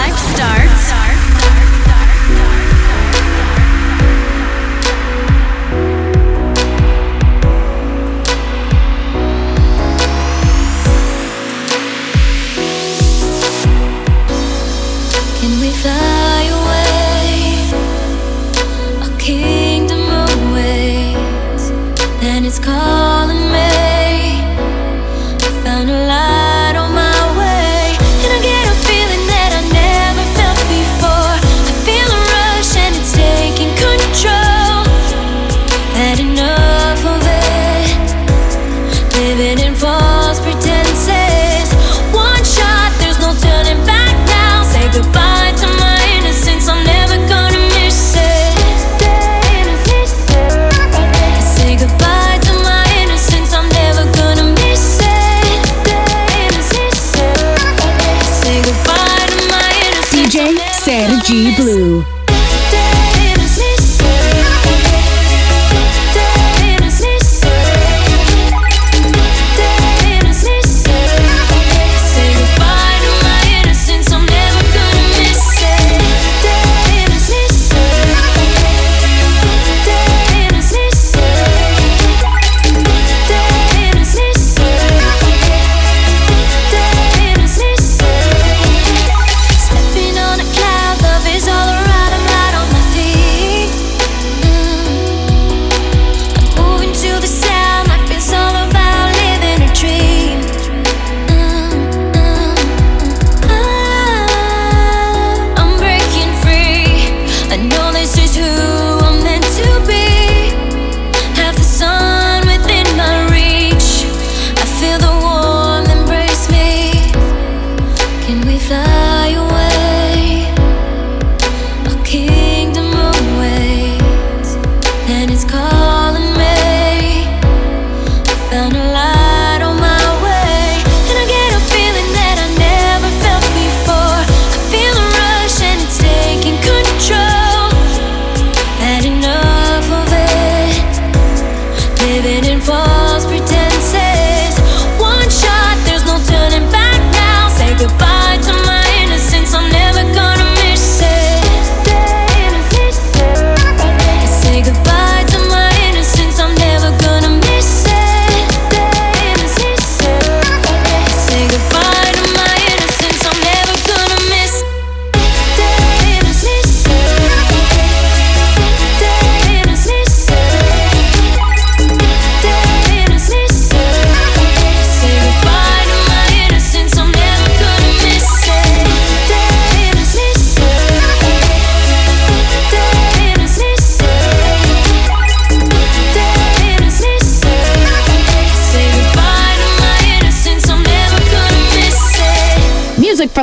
life starts. Can we fly away? A kingdom awaits, and it's called.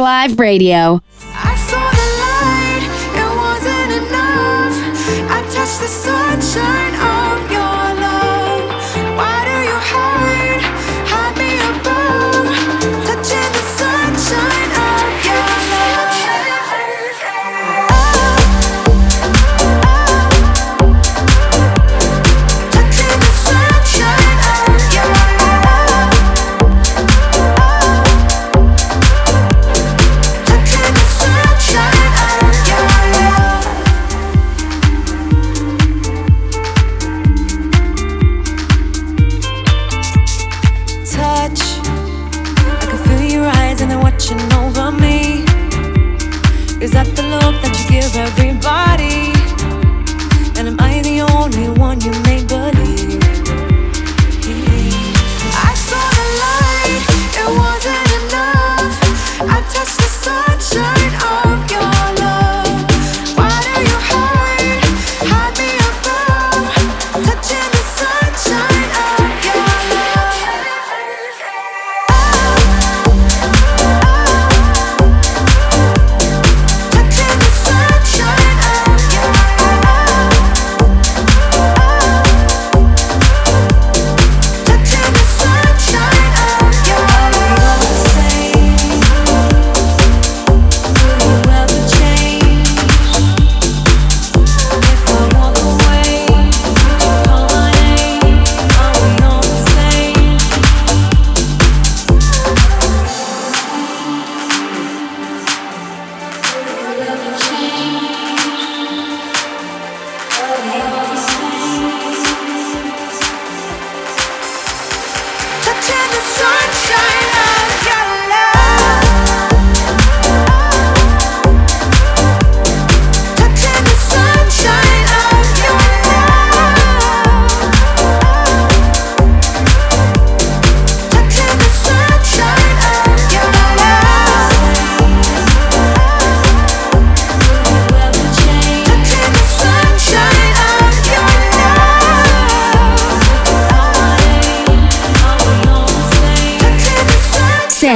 Live Radio.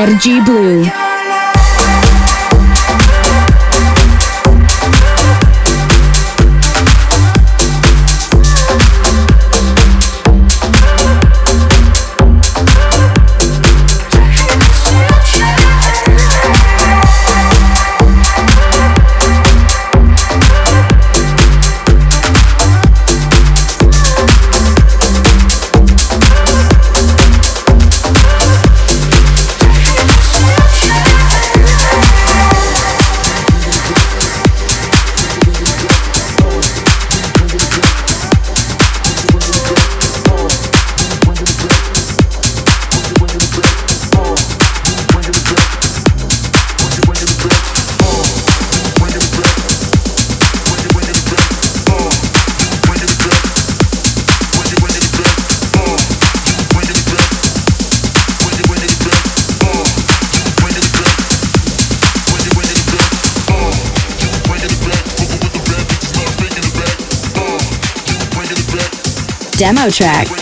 Sergi Blue. Demo track.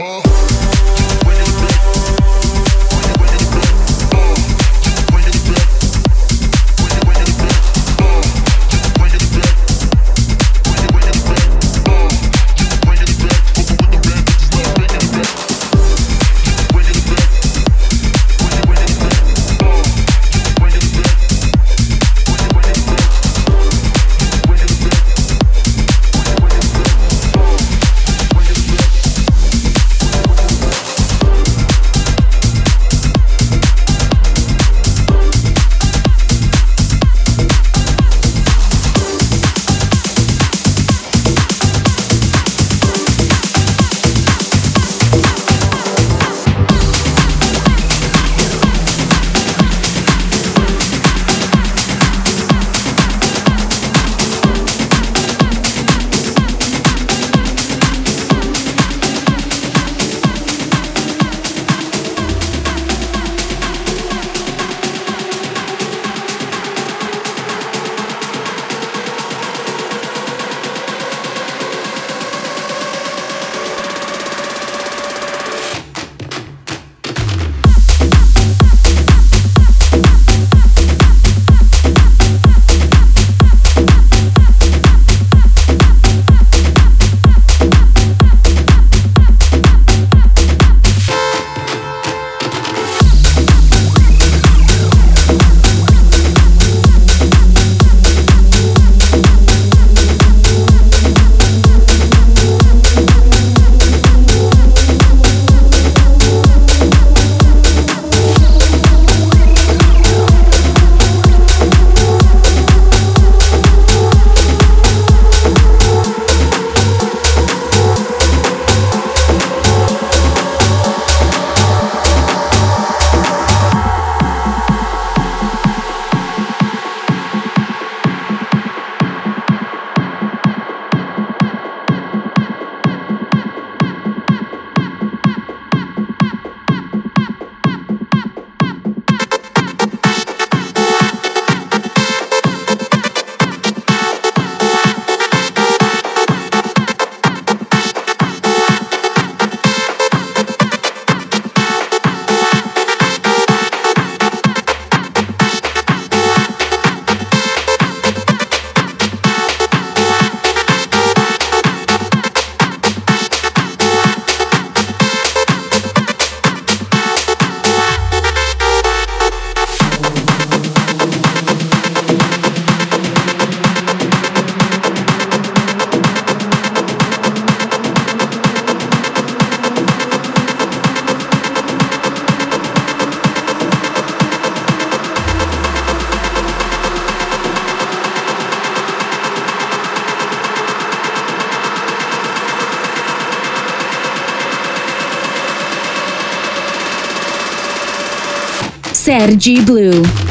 Sergi Blue.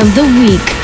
Of the week.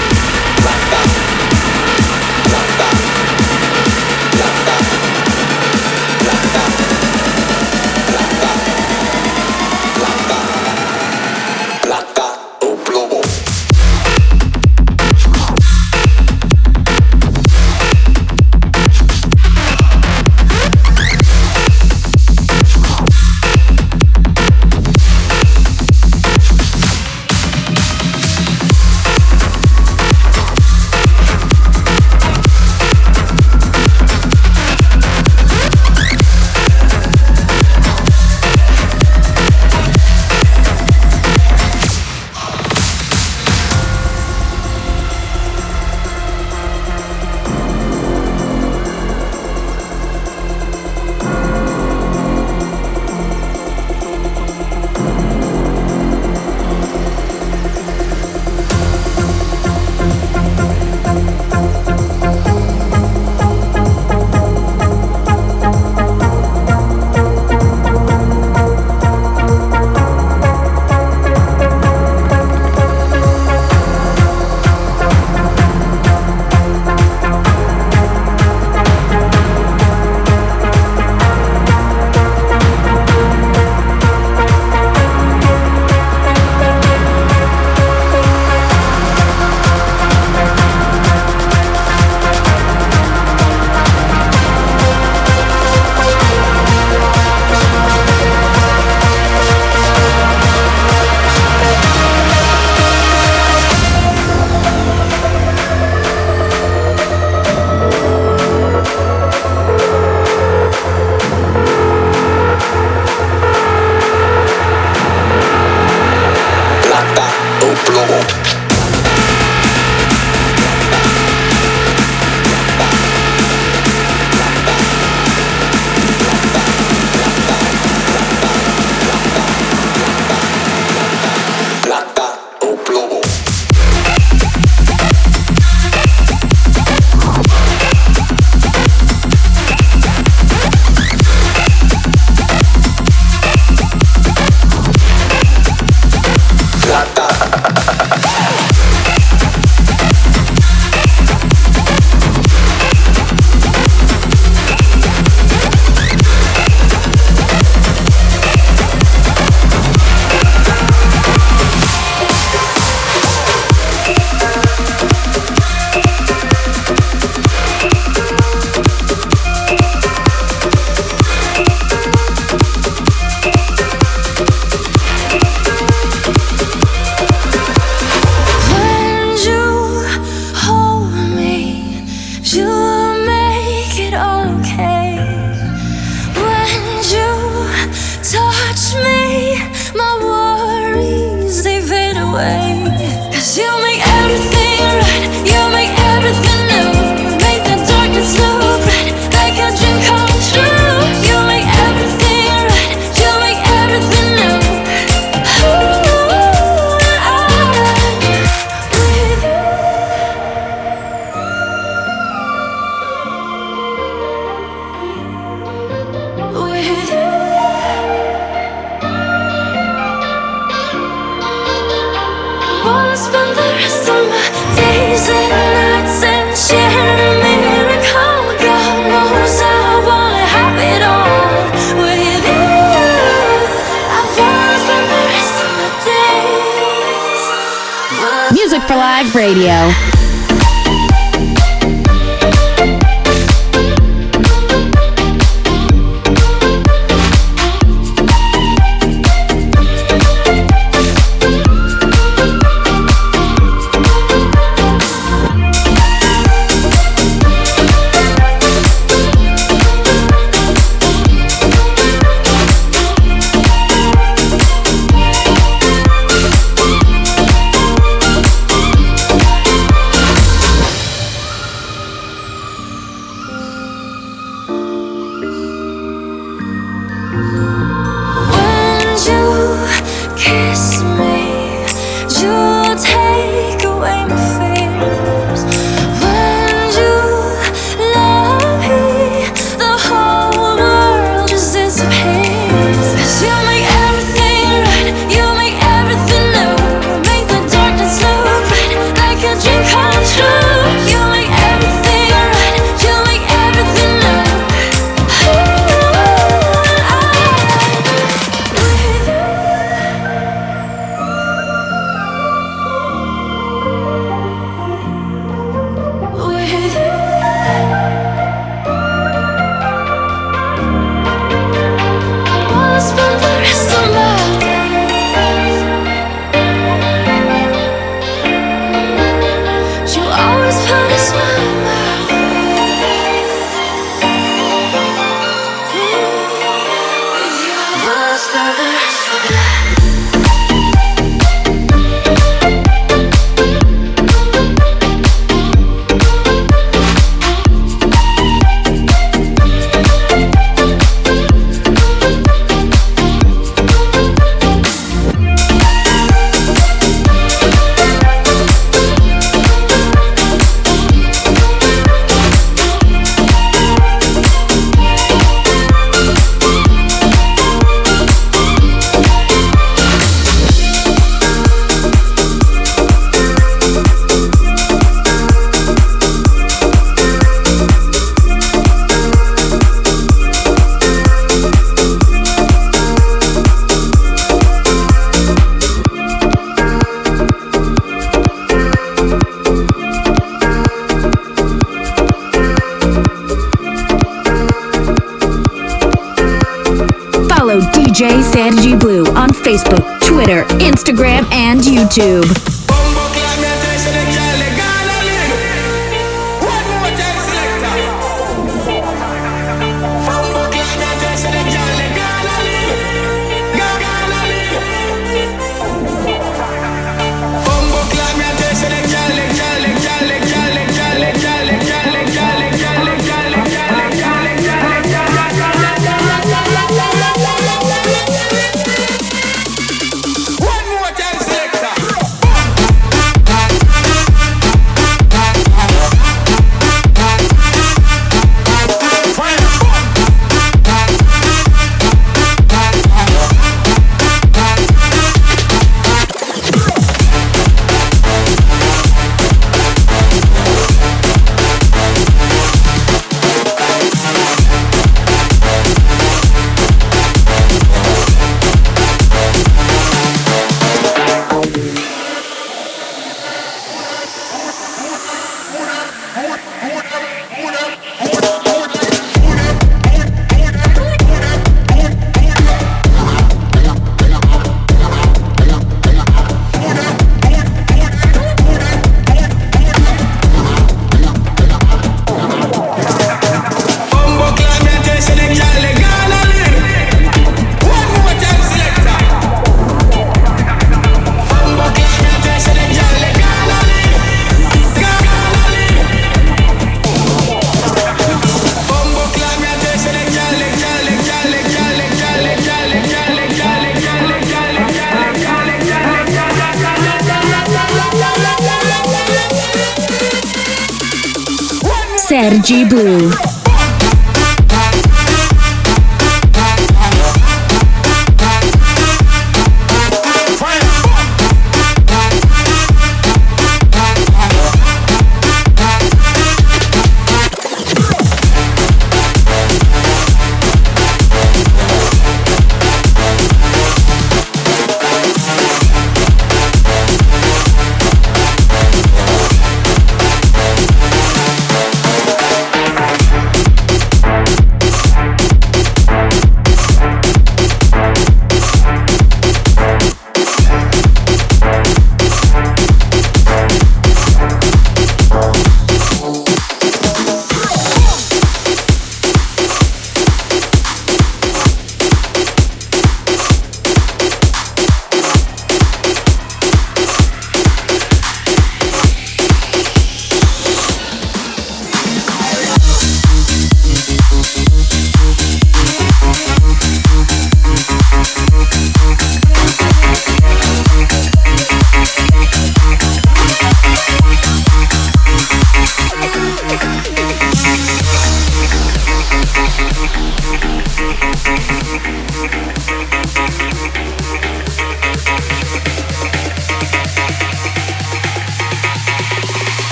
Facebook, Twitter, Instagram, and YouTube.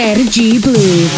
Sergi Blue.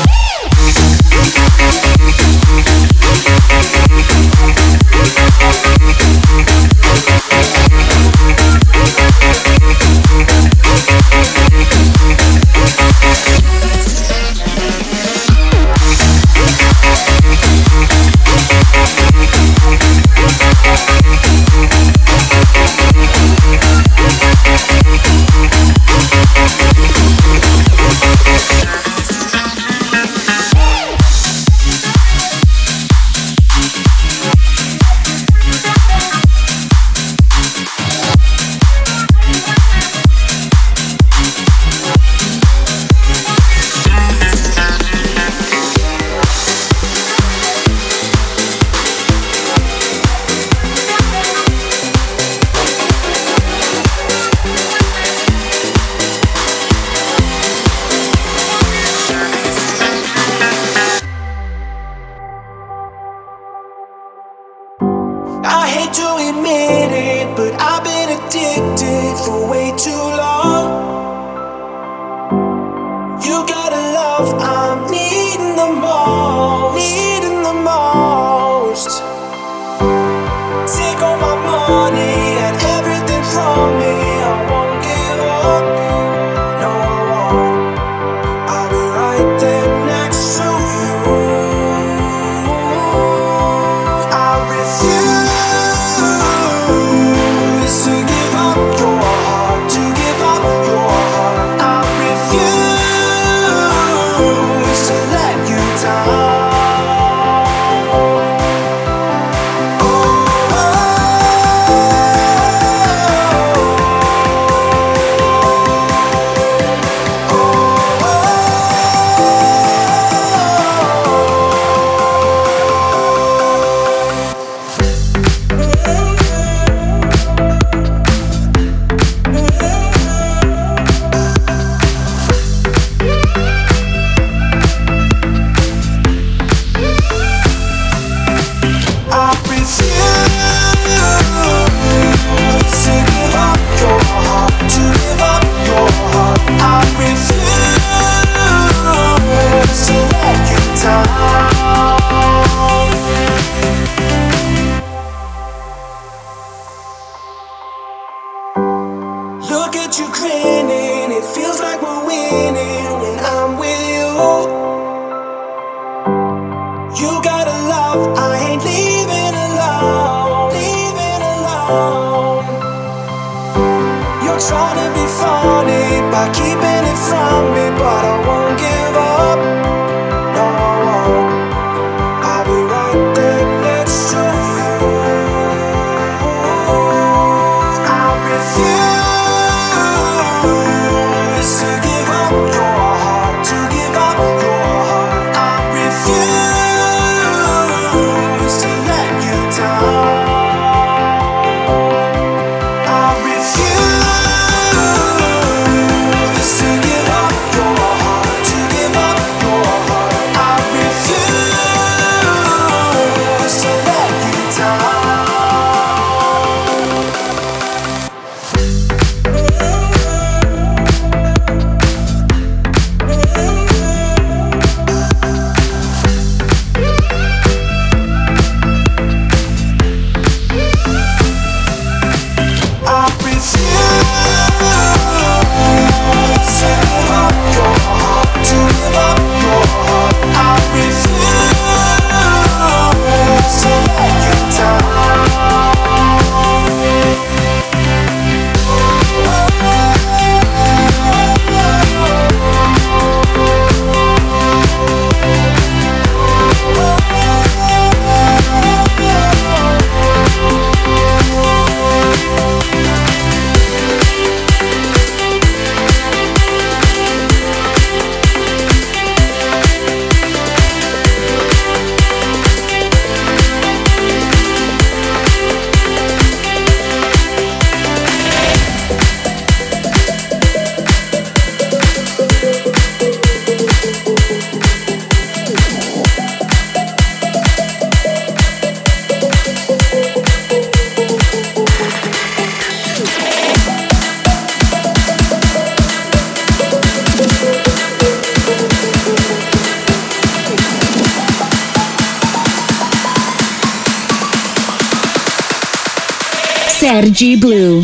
Blue.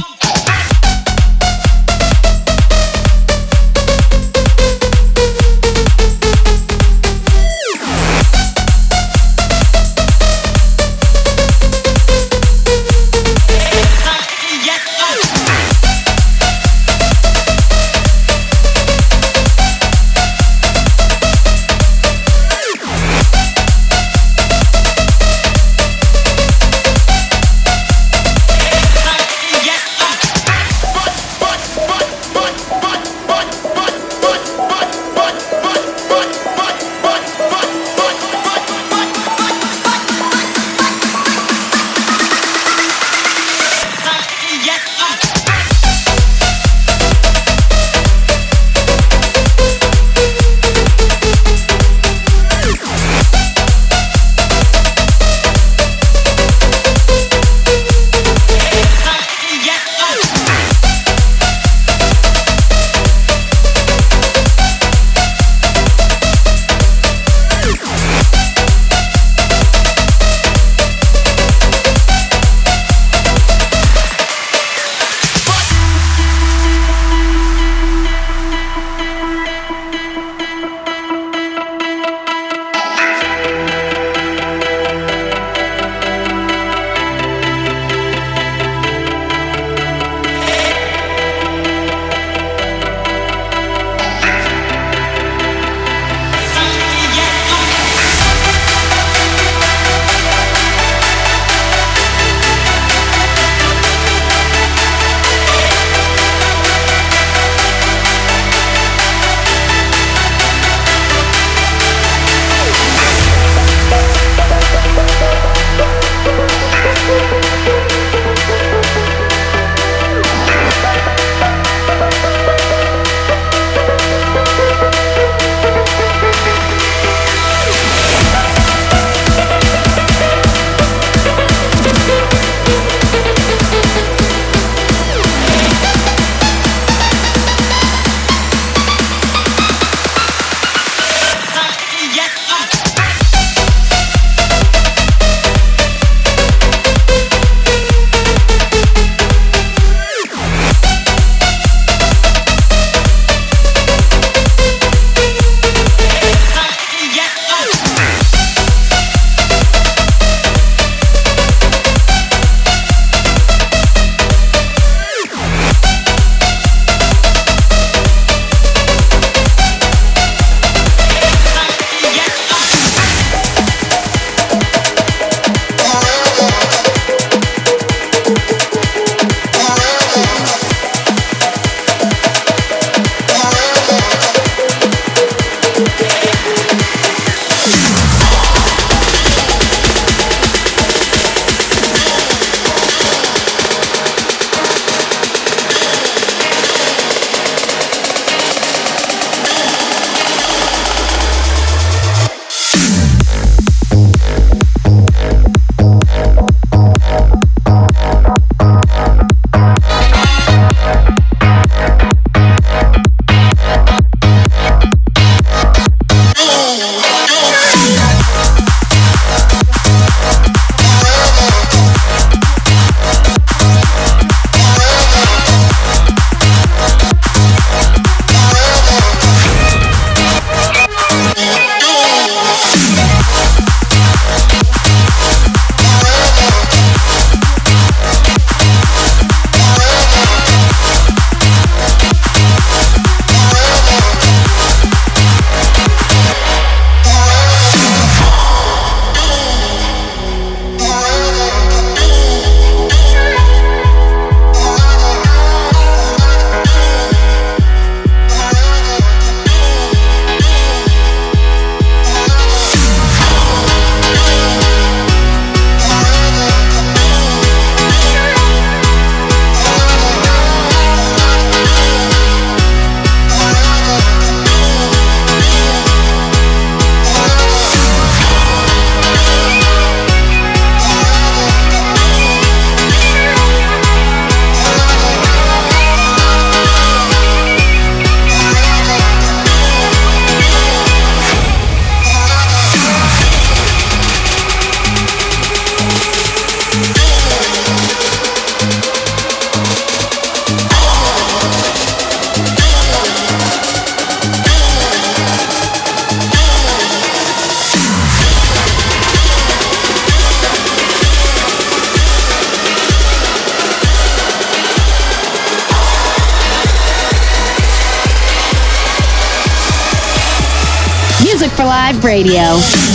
Radio.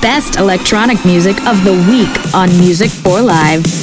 Best electronic music of the week on Music for Live.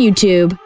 YouTube.